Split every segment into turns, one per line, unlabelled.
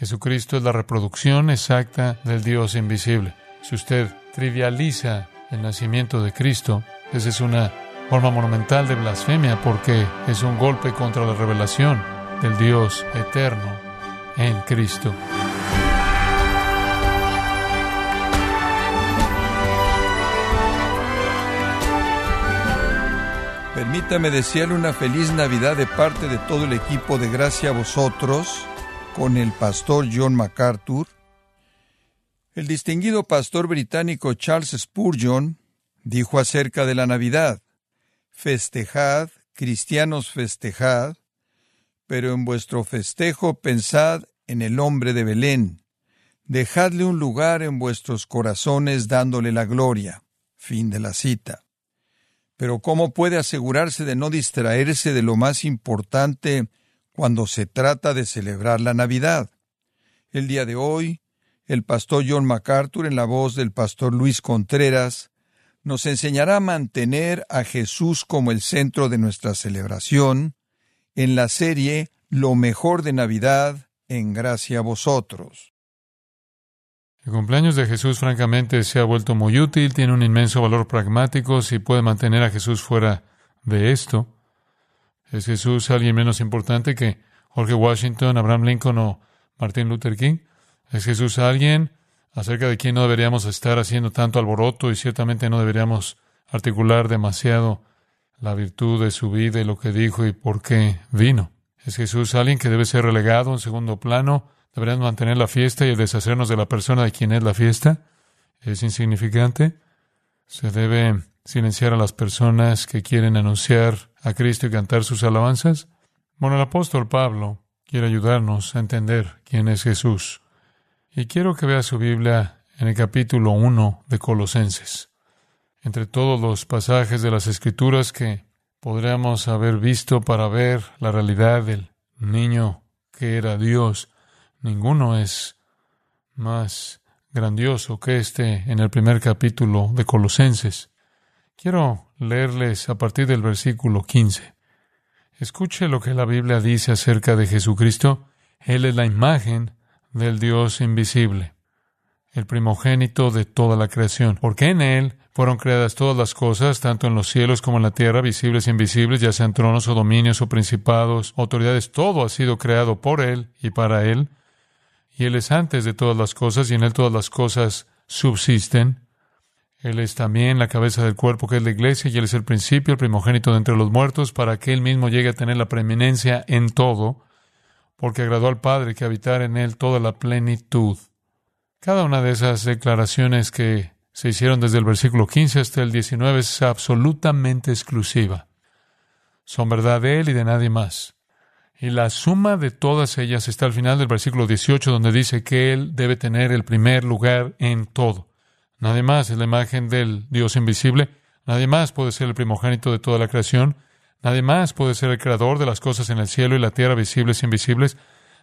Jesucristo es la reproducción exacta del Dios invisible. Si usted trivializa el nacimiento de Cristo, esa es una forma monumental de blasfemia porque es un golpe contra la revelación del Dios eterno en Cristo.
Permítame desearle una feliz Navidad de parte de todo el equipo de Gracia a vosotros con el pastor John MacArthur. El distinguido pastor británico Charles Spurgeon dijo acerca de la Navidad, Festejad, cristianos festejad, pero en vuestro festejo pensad en el hombre de Belén. Dejadle un lugar en vuestros corazones dándole la gloria. Fin de la cita. Pero ¿cómo puede asegurarse de no distraerse de lo más importante cuando se trata de celebrar la Navidad? El día de hoy, el pastor John MacArthur, en la voz del pastor Luis Contreras, nos enseñará a mantener a Jesús como el centro de nuestra celebración en la serie Lo mejor de Navidad en gracia a vosotros.
El cumpleaños de Jesús francamente se ha vuelto muy útil, tiene un inmenso valor pragmático si puede mantener a Jesús fuera de esto. ¿Es Jesús alguien menos importante que Jorge Washington, Abraham Lincoln o Martin Luther King? ¿Es Jesús alguien acerca de quien no deberíamos estar haciendo tanto alboroto y ciertamente no deberíamos articular demasiado la virtud de su vida y lo que dijo y por qué vino? ¿Es Jesús alguien que debe ser relegado en segundo plano? ¿Deberíamos mantener la fiesta y deshacernos de la persona de quien es la fiesta? ¿Es insignificante? ¿Se debe silenciar a las personas que quieren anunciar a Cristo y cantar sus alabanzas? Bueno, el apóstol Pablo quiere ayudarnos a entender quién es Jesús. Y quiero que vea su Biblia en el capítulo 1 de Colosenses. Entre todos los pasajes de las Escrituras que podríamos haber visto para ver la realidad del niño que era Dios, ninguno es más grandioso que este en el primer capítulo de Colosenses. Quiero leerles a partir del versículo 15. Escuche lo que la Biblia dice acerca de Jesucristo. Él es la imagen del Dios invisible, el primogénito de toda la creación, porque en Él fueron creadas todas las cosas, tanto en los cielos como en la tierra, visibles e invisibles, ya sean tronos o dominios o principados, autoridades, todo ha sido creado por Él y para Él. Y Él es antes de todas las cosas y en Él todas las cosas subsisten. Él es también la cabeza del cuerpo que es la iglesia y Él es el principio, el primogénito de entre los muertos, para que Él mismo llegue a tener la preeminencia en todo, porque agradó al Padre que habitar en Él toda la plenitud. Cada una de esas declaraciones que se hicieron desde el versículo 15 hasta el 19 es absolutamente exclusiva. Son verdad de Él y de nadie más. Y la suma de todas ellas está al final del versículo 18, donde dice que Él debe tener el primer lugar en todo. Nadie más es la imagen del Dios invisible. Nadie más puede ser el primogénito de toda la creación. Nadie más puede ser el creador de las cosas en el cielo y la tierra, visibles e invisibles.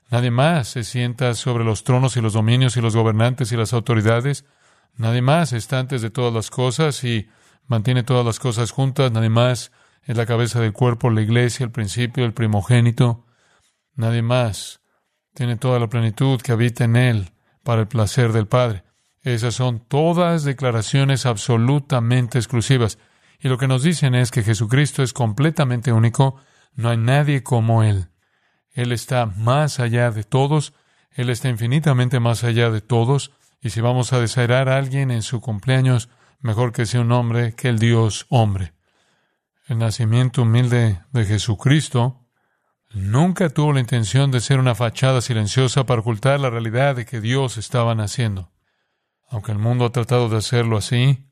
Nadie más se sienta sobre los tronos y los dominios y los gobernantes y las autoridades. Nadie más está antes de todas las cosas y mantiene todas las cosas juntas. Nadie más es la cabeza del cuerpo, la iglesia, el principio, el primogénito. Nadie más tiene toda la plenitud que habita en él para el placer del Padre. Esas son todas declaraciones absolutamente exclusivas. Y lo que nos dicen es que Jesucristo es completamente único, no hay nadie como Él. Él está más allá de todos, Él está infinitamente más allá de todos, y si vamos a desear a alguien en su cumpleaños, mejor que sea un hombre que el Dios hombre. El nacimiento humilde de Jesucristo nunca tuvo la intención de ser una fachada silenciosa para ocultar la realidad de que Dios estaba naciendo. Aunque el mundo ha tratado de hacerlo así,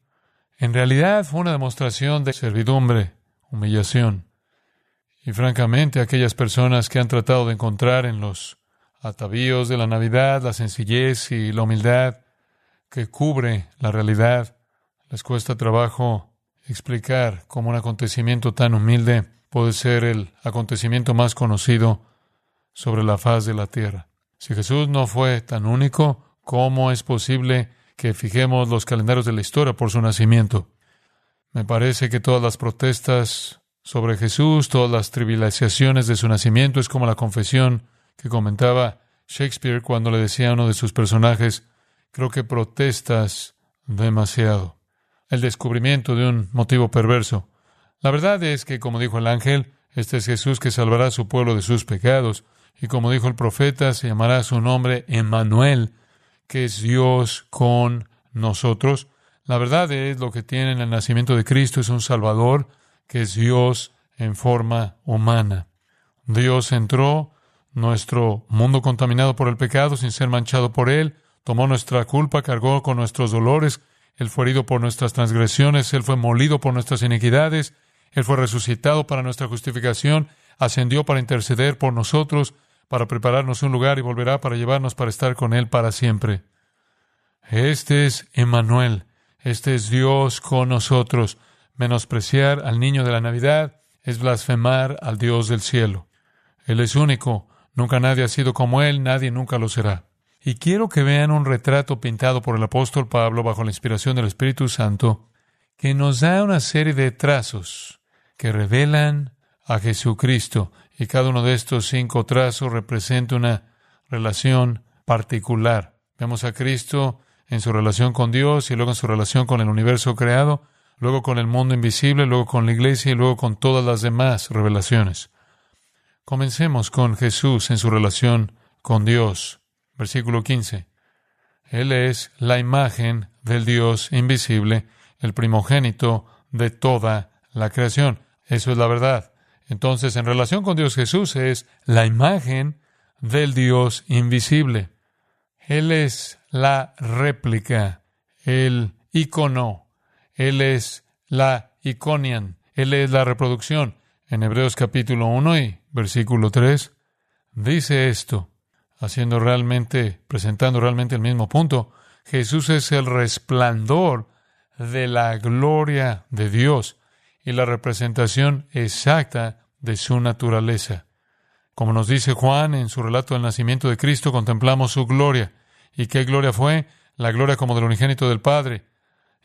en realidad fue una demostración de servidumbre, humillación. Y francamente, aquellas personas que han tratado de encontrar en los atavíos de la Navidad, la sencillez y la humildad que cubre la realidad. Les cuesta trabajo explicar cómo un acontecimiento tan humilde puede ser el acontecimiento más conocido sobre la faz de la tierra. Si Jesús no fue tan único, ¿cómo es posible que fijemos los calendarios de la historia por su nacimiento? Me parece que todas las protestas sobre Jesús, todas las trivializaciones de su nacimiento es como la confesión que comentaba Shakespeare cuando le decía a uno de sus personajes, creo que protestas demasiado. El descubrimiento de un motivo perverso. La verdad es que, como dijo el ángel, este es Jesús que salvará a su pueblo de sus pecados. Y como dijo el profeta, se llamará su nombre Emmanuel, que es Dios con nosotros. La verdad es lo que tiene en el nacimiento de Cristo es un Salvador, que es Dios en forma humana. Dios entró nuestro mundo contaminado por el pecado sin ser manchado por él, tomó nuestra culpa, cargó con nuestros dolores, él fue herido por nuestras transgresiones, él fue molido por nuestras iniquidades, él fue resucitado para nuestra justificación, ascendió para interceder por nosotros, para prepararnos un lugar y volverá para llevarnos para estar con él para siempre. Este es Emmanuel, este es Dios con nosotros. Menospreciar al niño de la Navidad es blasfemar al Dios del cielo. Él es único, Nunca nadie ha sido como Él, nadie nunca lo será. Y quiero que vean un retrato pintado por el apóstol Pablo bajo la inspiración del Espíritu Santo, que nos da una serie de trazos que revelan a Jesucristo. Y cada uno de estos cinco trazos representa una relación particular. Vemos a Cristo en su relación con Dios y luego en su relación con el universo creado, luego con el mundo invisible, luego con la iglesia y luego con todas las demás revelaciones. Comencemos con Jesús en su relación con Dios. Versículo 15. Él es la imagen del Dios invisible, el primogénito de toda la creación. Eso es la verdad. Entonces, en relación con Dios Jesús es la imagen del Dios invisible. Él es la réplica, el icono. Él es la iconian. Él es la reproducción. En Hebreos capítulo 1 y versículo 3, dice esto, haciendo realmente, presentando realmente el mismo punto. Jesús es el resplandor de la gloria de Dios y la representación exacta de su naturaleza. Como nos dice Juan en su relato del nacimiento de Cristo, contemplamos su gloria. ¿Y qué gloria fue? La gloria como del unigénito del Padre,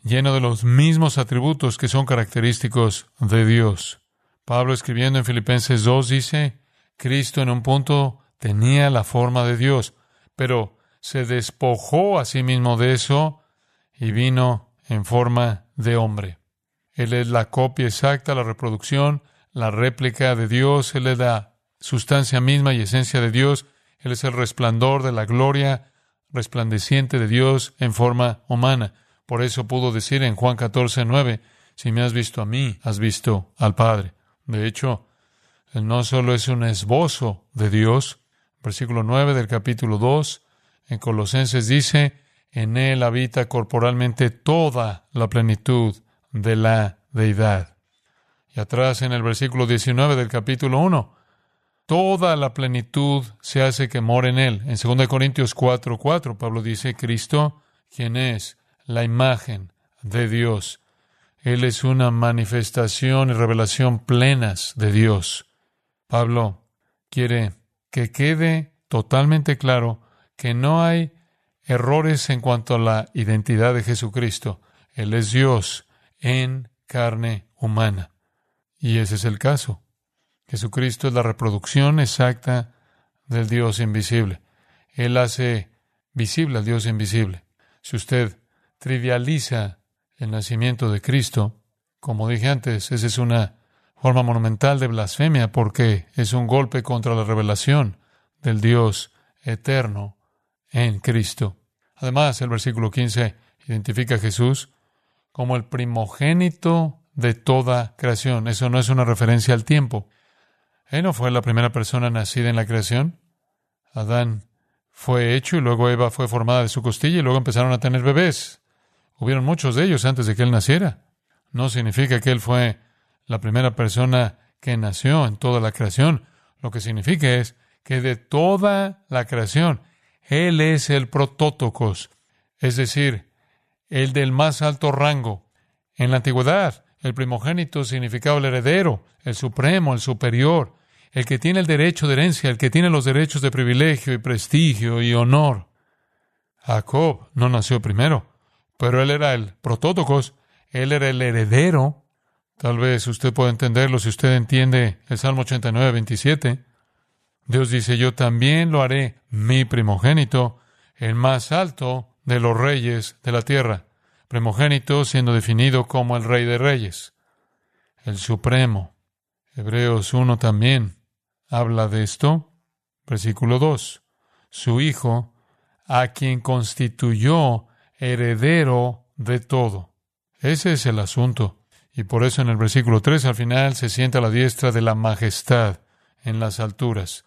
lleno de los mismos atributos que son característicos de Dios. Pablo escribiendo en Filipenses 2 dice, Cristo en un punto tenía la forma de Dios, pero se despojó a sí mismo de eso y vino en forma de hombre. Él es la copia exacta, la reproducción, la réplica de Dios, Él es la sustancia misma y esencia de Dios, Él es el resplandor de la gloria resplandeciente de Dios en forma humana. Por eso pudo decir en Juan 14, 9, si me has visto a mí, has visto al Padre. De hecho, él no solo es un esbozo de Dios, versículo 9 del capítulo 2, en Colosenses dice, en él habita corporalmente toda la plenitud de la deidad. Y atrás en el versículo 19 del capítulo 1, toda la plenitud se hace que mora en él. En 2 Corintios 4, 4, Pablo dice, Cristo, quien es la imagen de Dios. Él es una manifestación y revelación plenas de Dios. Pablo quiere que quede totalmente claro que no hay errores en cuanto a la identidad de Jesucristo. Él es Dios en carne humana. Y ese es el caso. Jesucristo es la reproducción exacta del Dios invisible. Él hace visible al Dios invisible. Si usted trivializa el nacimiento de Cristo, como dije antes, esa es una forma monumental de blasfemia porque es un golpe contra la revelación del Dios eterno en Cristo. Además, el versículo 15 identifica a Jesús como el primogénito de toda creación. Eso no es una referencia al tiempo. Él no fue la primera persona nacida en la creación. Adán fue hecho y luego Eva fue formada de su costilla y luego empezaron a tener bebés. Hubieron muchos de ellos antes de que él naciera. No significa que él fue la primera persona que nació en toda la creación. Lo que significa es que de toda la creación, él es el protótocos, es decir, el del más alto rango. En la antigüedad, el primogénito significaba el heredero, el supremo, el superior, el que tiene el derecho de herencia, el que tiene los derechos de privilegio y prestigio y honor. Jacob no nació primero. Pero él era el protótocos, él era el heredero. Tal vez usted pueda entenderlo si usted entiende el Salmo 89, 27. Dios dice, yo también lo haré mi primogénito, el más alto de los reyes de la tierra. Primogénito siendo definido como el rey de reyes, el supremo. Hebreos 1 también habla de esto. Versículo 2. Su hijo, a quien constituyó heredero de todo. Ese es el asunto. Y por eso en el versículo 3 al final se sienta a la diestra de la majestad en las alturas.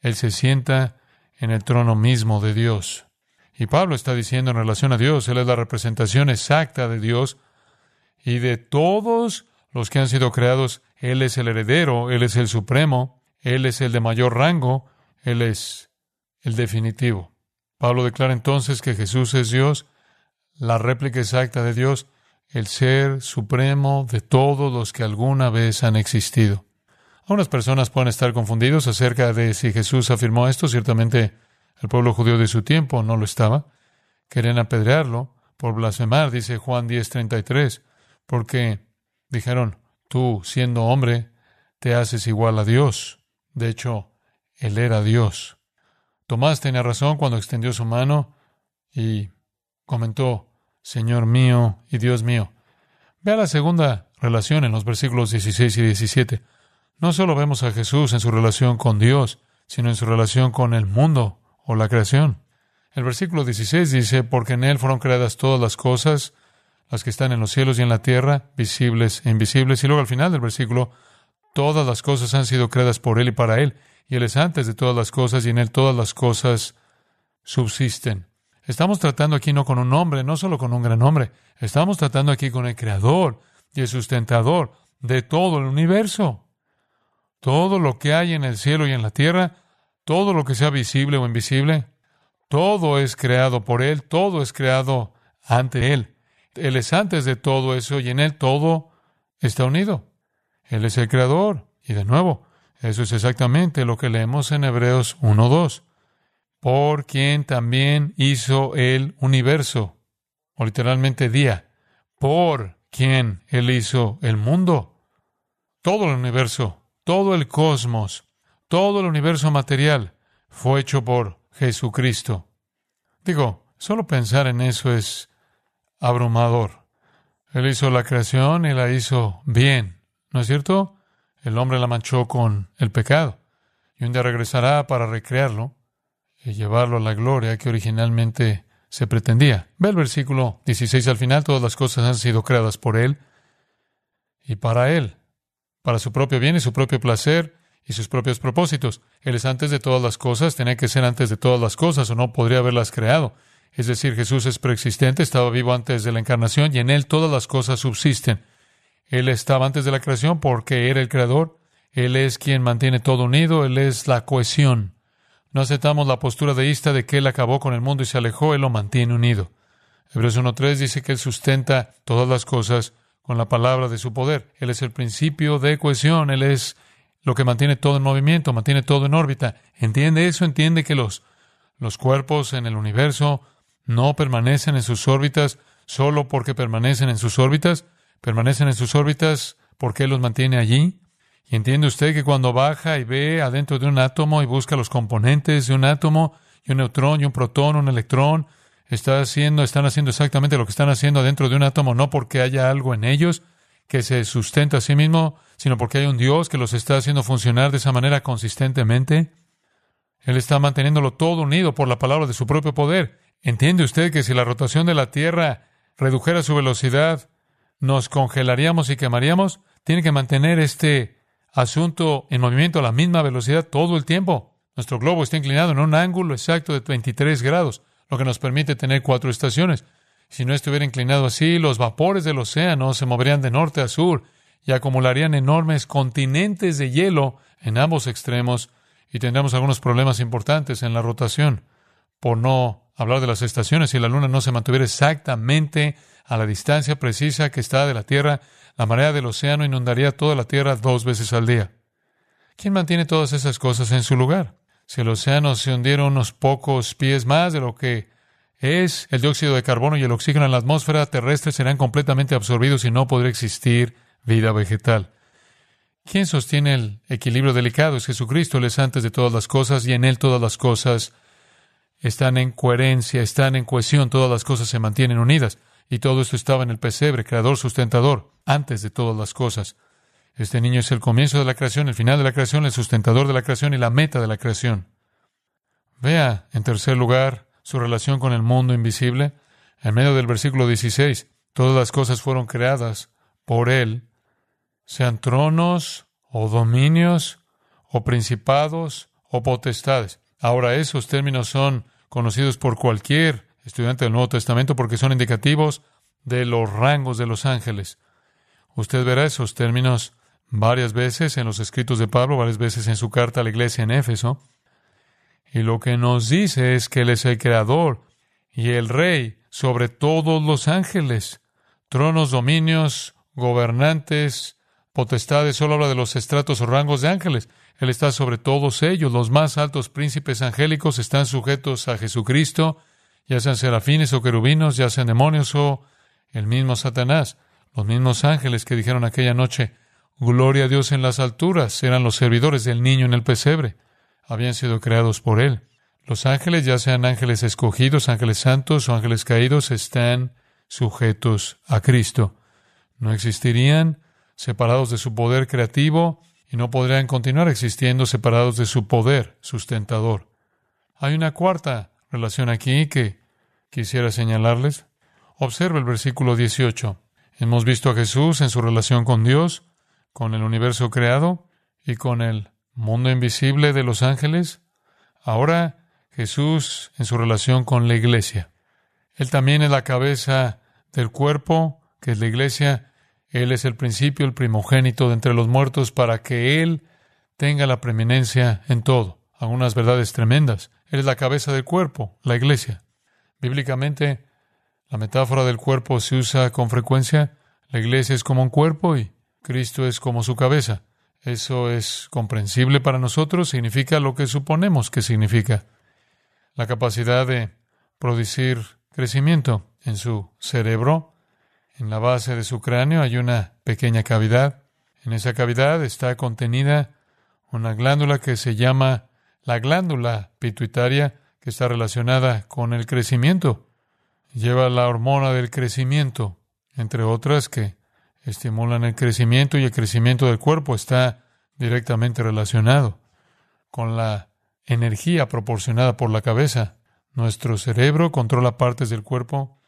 Él se sienta en el trono mismo de Dios. Y Pablo está diciendo en relación a Dios, Él es la representación exacta de Dios y de todos los que han sido creados, Él es el heredero, Él es el supremo, Él es el de mayor rango, Él es el definitivo. Pablo declara entonces que Jesús es Dios, la réplica exacta de Dios, el ser supremo de todos los que alguna vez han existido. Algunas personas pueden estar confundidos acerca de si Jesús afirmó esto. Ciertamente el pueblo judío de su tiempo no lo estaba. Querían apedrearlo por blasfemar, dice Juan 10:33, porque dijeron, tú siendo hombre, te haces igual a Dios. De hecho, él era Dios. Tomás tenía razón cuando extendió su mano y comentó, Señor mío y Dios mío. Vea la segunda relación en los versículos 16 y 17. No solo vemos a Jesús en su relación con Dios, sino en su relación con el mundo o la creación. El versículo 16 dice, porque en Él fueron creadas todas las cosas, las que están en los cielos y en la tierra, visibles e invisibles. Y luego al final del versículo, todas las cosas han sido creadas por Él y para Él, y Él es antes de todas las cosas, y en Él todas las cosas subsisten. Estamos tratando aquí no con un hombre, no solo con un gran hombre, estamos tratando aquí con el Creador y el sustentador de todo el universo. Todo lo que hay en el cielo y en la tierra, todo lo que sea visible o invisible, todo es creado por Él, todo es creado ante Él. Él es antes de todo eso y en Él todo está unido. Él es el creador. Y de nuevo, eso es exactamente lo que leemos en Hebreos 1.2. Por quien también hizo el universo, o literalmente día, por quien Él hizo el mundo. Todo el universo todo el cosmos, todo el universo material fue hecho por Jesucristo. Digo, solo pensar en eso es abrumador. Él hizo la creación y la hizo bien, ¿no es cierto? El hombre la manchó con el pecado y un día regresará para recrearlo y llevarlo a la gloria que originalmente se pretendía. Ve el versículo 16 al final, todas las cosas han sido creadas por Él y para Él para su propio bien y su propio placer y sus propios propósitos. Él es antes de todas las cosas, tenía que ser antes de todas las cosas o no podría haberlas creado. Es decir, Jesús es preexistente, estaba vivo antes de la encarnación y en Él todas las cosas subsisten. Él estaba antes de la creación porque era el creador. Él es quien mantiene todo unido, Él es la cohesión. No aceptamos la postura deísta de que Él acabó con el mundo y se alejó, Él lo mantiene unido. Hebreos 1.3 dice que Él sustenta todas las cosas con la palabra de su poder. Él es el principio de cohesión, Él es lo que mantiene todo en movimiento, mantiene todo en órbita. ¿Entiende eso? ¿Entiende que los, los cuerpos en el universo no permanecen en sus órbitas solo porque permanecen en sus órbitas? Permanecen en sus órbitas porque los mantiene allí. ¿Y entiende usted que cuando baja y ve adentro de un átomo y busca los componentes de un átomo, y un neutrón, y un protón, un electrón, está haciendo, están haciendo exactamente lo que están haciendo dentro de un átomo, no porque haya algo en ellos que se sustenta a sí mismo, sino porque hay un Dios que los está haciendo funcionar de esa manera consistentemente. Él está manteniéndolo todo unido por la palabra de su propio poder. ¿Entiende usted que si la rotación de la Tierra redujera su velocidad, nos congelaríamos y quemaríamos? Tiene que mantener este asunto en movimiento a la misma velocidad todo el tiempo. Nuestro globo está inclinado en un ángulo exacto de 23 grados lo que nos permite tener cuatro estaciones. Si no estuviera inclinado así, los vapores del océano se moverían de norte a sur y acumularían enormes continentes de hielo en ambos extremos y tendríamos algunos problemas importantes en la rotación. Por no hablar de las estaciones, si la Luna no se mantuviera exactamente a la distancia precisa que está de la Tierra, la marea del océano inundaría toda la Tierra dos veces al día. ¿Quién mantiene todas esas cosas en su lugar? Si el océano se hundiera unos pocos pies más de lo que es, el dióxido de carbono y el oxígeno en la atmósfera terrestre serán completamente absorbidos y no podría existir vida vegetal. ¿Quién sostiene el equilibrio delicado? Es Jesucristo, Él es antes de todas las cosas y en Él todas las cosas están en coherencia, están en cohesión, todas las cosas se mantienen unidas. Y todo esto estaba en el pesebre, creador, sustentador, antes de todas las cosas. Este niño es el comienzo de la creación, el final de la creación, el sustentador de la creación y la meta de la creación. Vea, en tercer lugar, su relación con el mundo invisible. En medio del versículo 16, todas las cosas fueron creadas por Él, sean tronos o dominios o principados o potestades. Ahora esos términos son conocidos por cualquier estudiante del Nuevo Testamento porque son indicativos de los rangos de los ángeles. Usted verá esos términos varias veces en los escritos de Pablo, varias veces en su carta a la iglesia en Éfeso. Y lo que nos dice es que Él es el creador y el rey sobre todos los ángeles, tronos, dominios, gobernantes, potestades, solo habla de los estratos o rangos de ángeles. Él está sobre todos ellos. Los más altos príncipes angélicos están sujetos a Jesucristo, ya sean serafines o querubinos, ya sean demonios o el mismo Satanás. Los mismos ángeles que dijeron aquella noche, Gloria a Dios en las alturas, eran los servidores del niño en el pesebre. Habían sido creados por Él. Los ángeles, ya sean ángeles escogidos, ángeles santos o ángeles caídos, están sujetos a Cristo. No existirían separados de su poder creativo y no podrían continuar existiendo separados de su poder sustentador. Hay una cuarta relación aquí que quisiera señalarles. Observe el versículo 18. Hemos visto a Jesús en su relación con Dios, con el universo creado y con el mundo invisible de los ángeles. Ahora Jesús en su relación con la iglesia. Él también es la cabeza del cuerpo, que es la iglesia, él es el principio, el primogénito de entre los muertos, para que Él tenga la preeminencia en todo. Algunas verdades tremendas. Él es la cabeza del cuerpo, la iglesia. Bíblicamente, la metáfora del cuerpo se usa con frecuencia. La iglesia es como un cuerpo y Cristo es como su cabeza. Eso es comprensible para nosotros, significa lo que suponemos que significa. La capacidad de producir crecimiento en su cerebro en la base de su cráneo hay una pequeña cavidad. En esa cavidad está contenida una glándula que se llama la glándula pituitaria, que está relacionada con el crecimiento. Lleva la hormona del crecimiento, entre otras que estimulan el crecimiento y el crecimiento del cuerpo está directamente relacionado con la energía proporcionada por la cabeza. Nuestro cerebro controla partes del cuerpo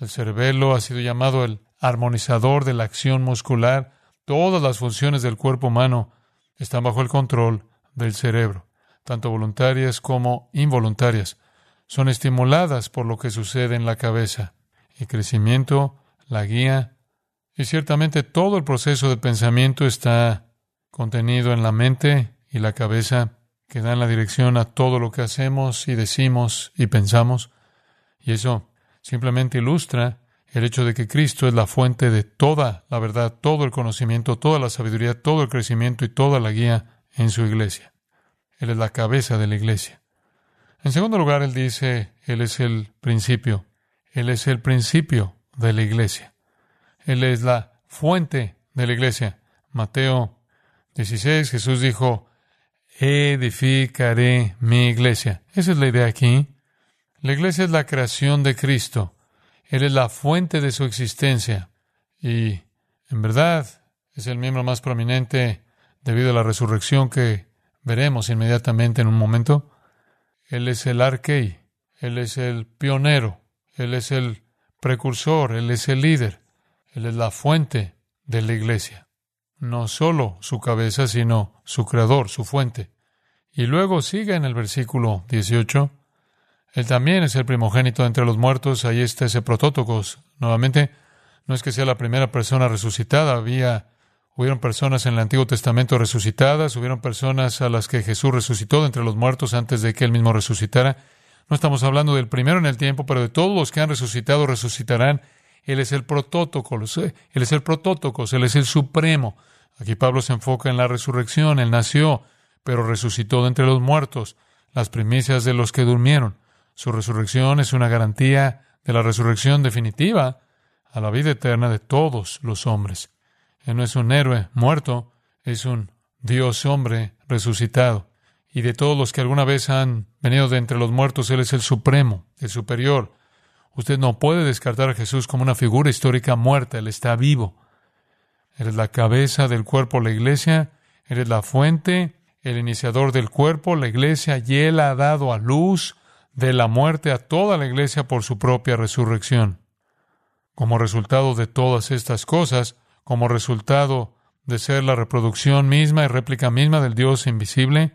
el cerebelo ha sido llamado el armonizador de la acción muscular. Todas las funciones del cuerpo humano están bajo el control del cerebro, tanto voluntarias como involuntarias. Son estimuladas por lo que sucede en la cabeza. El crecimiento, la guía y ciertamente todo el proceso de pensamiento está contenido en la mente y la cabeza que dan la dirección a todo lo que hacemos y decimos y pensamos. Y eso simplemente ilustra el hecho de que Cristo es la fuente de toda la verdad, todo el conocimiento, toda la sabiduría, todo el crecimiento y toda la guía en su iglesia. Él es la cabeza de la iglesia. En segundo lugar, él dice, Él es el principio. Él es el principio de la iglesia. Él es la fuente de la iglesia. Mateo 16, Jesús dijo, edificaré mi iglesia. Esa es la idea aquí. La iglesia es la creación de Cristo. Él es la fuente de su existencia. Y, en verdad, es el miembro más prominente debido a la resurrección que veremos inmediatamente en un momento. Él es el arquei, Él es el pionero, Él es el precursor, Él es el líder, Él es la fuente de la iglesia. No solo su cabeza, sino su creador, su fuente. Y luego sigue en el versículo 18, él también es el primogénito entre los muertos. Ahí está ese protótocos. Nuevamente, no es que sea la primera persona resucitada. Había, hubieron personas en el Antiguo Testamento resucitadas, hubieron personas a las que Jesús resucitó de entre los muertos antes de que él mismo resucitara. No estamos hablando del primero en el tiempo, pero de todos los que han resucitado resucitarán. Él es el protótocos, él es el protótocos, él es el supremo. Aquí Pablo se enfoca en la resurrección. Él nació, pero resucitó de entre los muertos, las primicias de los que durmieron. Su resurrección es una garantía de la resurrección definitiva a la vida eterna de todos los hombres. Él no es un héroe muerto, es un Dios hombre resucitado. Y de todos los que alguna vez han venido de entre los muertos, Él es el supremo, el superior. Usted no puede descartar a Jesús como una figura histórica muerta, Él está vivo. Él es la cabeza del cuerpo, la iglesia, Él es la fuente, el iniciador del cuerpo, la iglesia, y Él ha dado a luz de la muerte a toda la iglesia por su propia resurrección. Como resultado de todas estas cosas, como resultado de ser la reproducción misma y réplica misma del Dios invisible,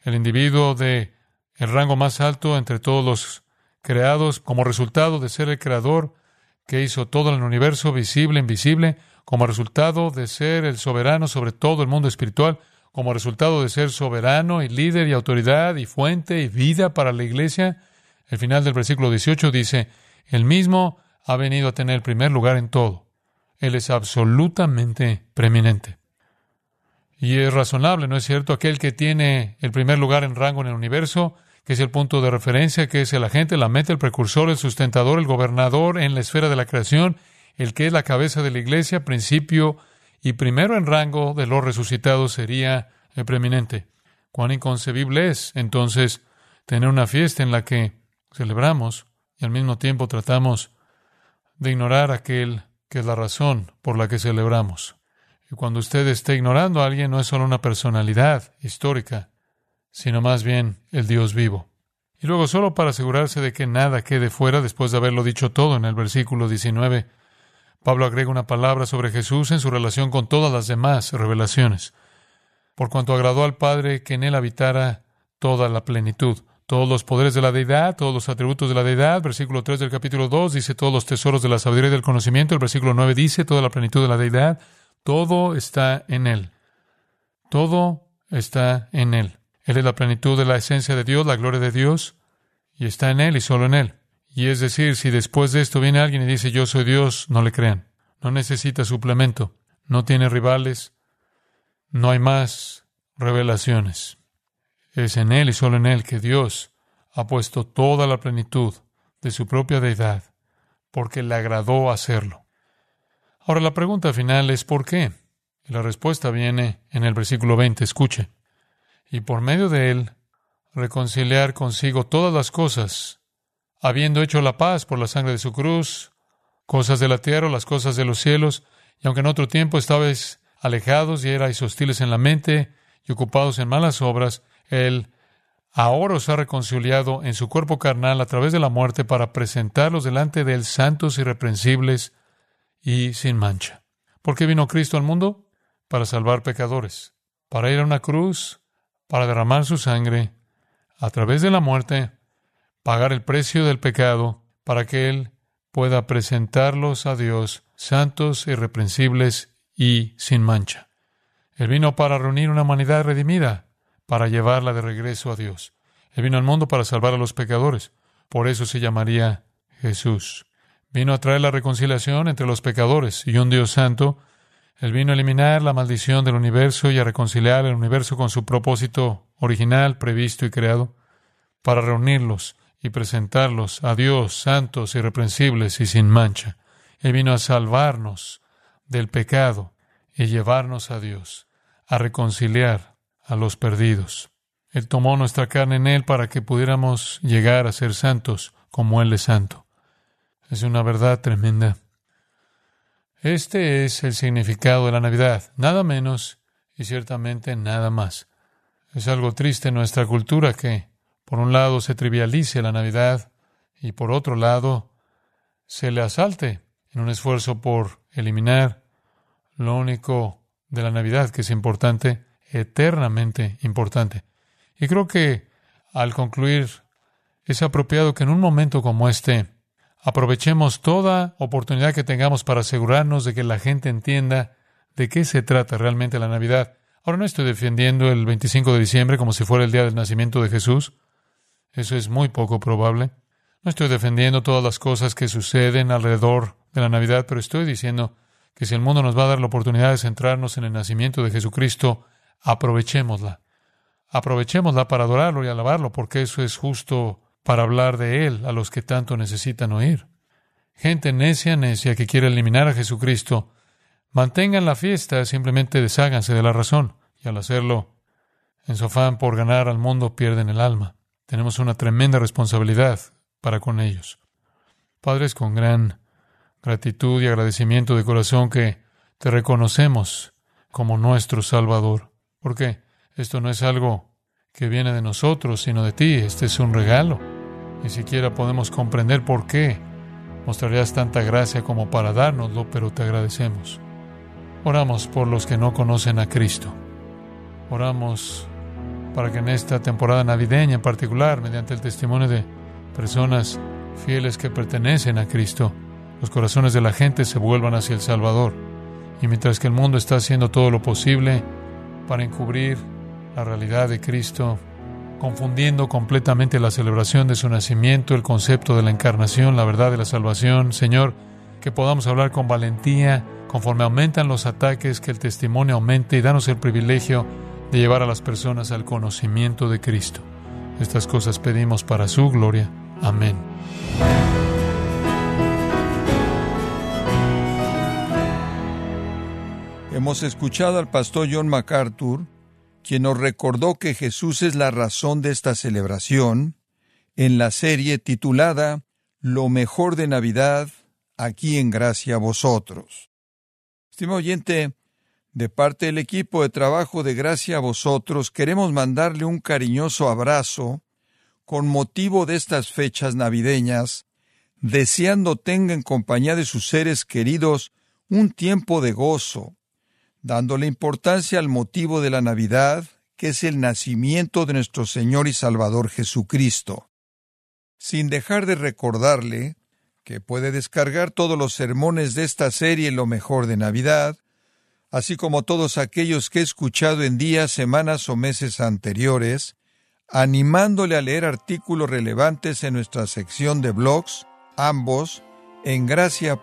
el individuo de el rango más alto entre todos los creados, como resultado de ser el creador que hizo todo el universo visible, invisible, como resultado de ser el soberano sobre todo el mundo espiritual, como resultado de ser soberano y líder y autoridad y fuente y vida para la iglesia. El final del versículo 18 dice, el mismo ha venido a tener el primer lugar en todo. Él es absolutamente preeminente. Y es razonable, ¿no es cierto? Aquel que tiene el primer lugar en rango en el universo, que es el punto de referencia, que es el agente, la meta, el precursor, el sustentador, el gobernador en la esfera de la creación, el que es la cabeza de la iglesia, principio y primero en rango de los resucitados sería el preeminente. Cuán inconcebible es, entonces, tener una fiesta en la que celebramos y al mismo tiempo tratamos de ignorar aquel que es la razón por la que celebramos. Y cuando usted esté ignorando a alguien, no es solo una personalidad histórica, sino más bien el Dios vivo. Y luego, solo para asegurarse de que nada quede fuera, después de haberlo dicho todo en el versículo 19, Pablo agrega una palabra sobre Jesús en su relación con todas las demás revelaciones. Por cuanto agradó al Padre que en él habitara toda la plenitud todos los poderes de la deidad, todos los atributos de la deidad. Versículo 3 del capítulo 2 dice todos los tesoros de la sabiduría y del conocimiento. El versículo 9 dice toda la plenitud de la deidad. Todo está en Él. Todo está en Él. Él es la plenitud de la esencia de Dios, la gloria de Dios, y está en Él y solo en Él. Y es decir, si después de esto viene alguien y dice yo soy Dios, no le crean. No necesita suplemento. No tiene rivales. No hay más revelaciones. Es en Él y solo en Él que Dios ha puesto toda la plenitud de su propia deidad, porque le agradó hacerlo. Ahora la pregunta final es ¿por qué? La respuesta viene en el versículo 20, escuche. Y por medio de Él reconciliar consigo todas las cosas, habiendo hecho la paz por la sangre de su cruz, cosas de la tierra las cosas de los cielos, y aunque en otro tiempo estabais alejados y erais hostiles en la mente y ocupados en malas obras, él ahora os ha reconciliado en su cuerpo carnal a través de la muerte para presentarlos delante de Él santos, irreprensibles y sin mancha. ¿Por qué vino Cristo al mundo? Para salvar pecadores, para ir a una cruz, para derramar su sangre, a través de la muerte, pagar el precio del pecado, para que Él pueda presentarlos a Dios santos, irreprensibles y sin mancha. Él vino para reunir una humanidad redimida, para llevarla de regreso a Dios. Él vino al mundo para salvar a los pecadores. Por eso se llamaría Jesús. Vino a traer la reconciliación entre los pecadores y un Dios santo. Él vino a eliminar la maldición del universo y a reconciliar el universo con su propósito original, previsto y creado, para reunirlos y presentarlos a Dios santos, irreprensibles y sin mancha. Él vino a salvarnos del pecado y llevarnos a Dios, a reconciliar a los perdidos. Él tomó nuestra carne en Él para que pudiéramos llegar a ser santos como Él es santo. Es una verdad tremenda. Este es el significado de la Navidad, nada menos y ciertamente nada más. Es algo triste en nuestra cultura que, por un lado, se trivialice la Navidad y, por otro lado, se le asalte en un esfuerzo por eliminar lo único de la Navidad que es importante, eternamente importante. Y creo que al concluir es apropiado que en un momento como este aprovechemos toda oportunidad que tengamos para asegurarnos de que la gente entienda de qué se trata realmente la Navidad. Ahora no estoy defendiendo el 25 de diciembre como si fuera el día del nacimiento de Jesús. Eso es muy poco probable. No estoy defendiendo todas las cosas que suceden alrededor de la Navidad, pero estoy diciendo que si el mundo nos va a dar la oportunidad de centrarnos en el nacimiento de Jesucristo, aprovechémosla. Aprovechémosla para adorarlo y alabarlo, porque eso es justo para hablar de Él a los que tanto necesitan oír. Gente necia, necia, que quiere eliminar a Jesucristo, mantengan la fiesta, simplemente desháganse de la razón. Y al hacerlo, en su afán por ganar al mundo, pierden el alma. Tenemos una tremenda responsabilidad para con ellos. Padres, con gran gratitud y agradecimiento de corazón que te reconocemos como nuestro Salvador. Porque esto no es algo que viene de nosotros, sino de ti. Este es un regalo. Ni siquiera podemos comprender por qué mostrarías tanta gracia como para dárnoslo, pero te agradecemos. Oramos por los que no conocen a Cristo. Oramos para que en esta temporada navideña en particular, mediante el testimonio de personas fieles que pertenecen a Cristo, los corazones de la gente se vuelvan hacia el Salvador. Y mientras que el mundo está haciendo todo lo posible para encubrir la realidad de Cristo, confundiendo completamente la celebración de su nacimiento, el concepto de la encarnación, la verdad de la salvación, Señor, que podamos hablar con valentía, conforme aumentan los ataques, que el testimonio aumente y danos el privilegio de llevar a las personas al conocimiento de Cristo. Estas cosas pedimos para su gloria. Amén.
Hemos escuchado al pastor John MacArthur, quien nos recordó que Jesús es la razón de esta celebración, en la serie titulada Lo mejor de Navidad, aquí en gracia a vosotros. Estimado oyente, de parte del equipo de trabajo de Gracia a vosotros, queremos mandarle un cariñoso abrazo con motivo de estas fechas navideñas, deseando tenga en compañía de sus seres queridos un tiempo de gozo, dándole importancia al motivo de la Navidad, que es el nacimiento de nuestro Señor y Salvador Jesucristo. Sin dejar de recordarle que puede descargar todos los sermones de esta serie Lo mejor de Navidad, así como todos aquellos que he escuchado en días, semanas o meses anteriores, animándole a leer artículos relevantes en nuestra sección de blogs, ambos en gracia.org.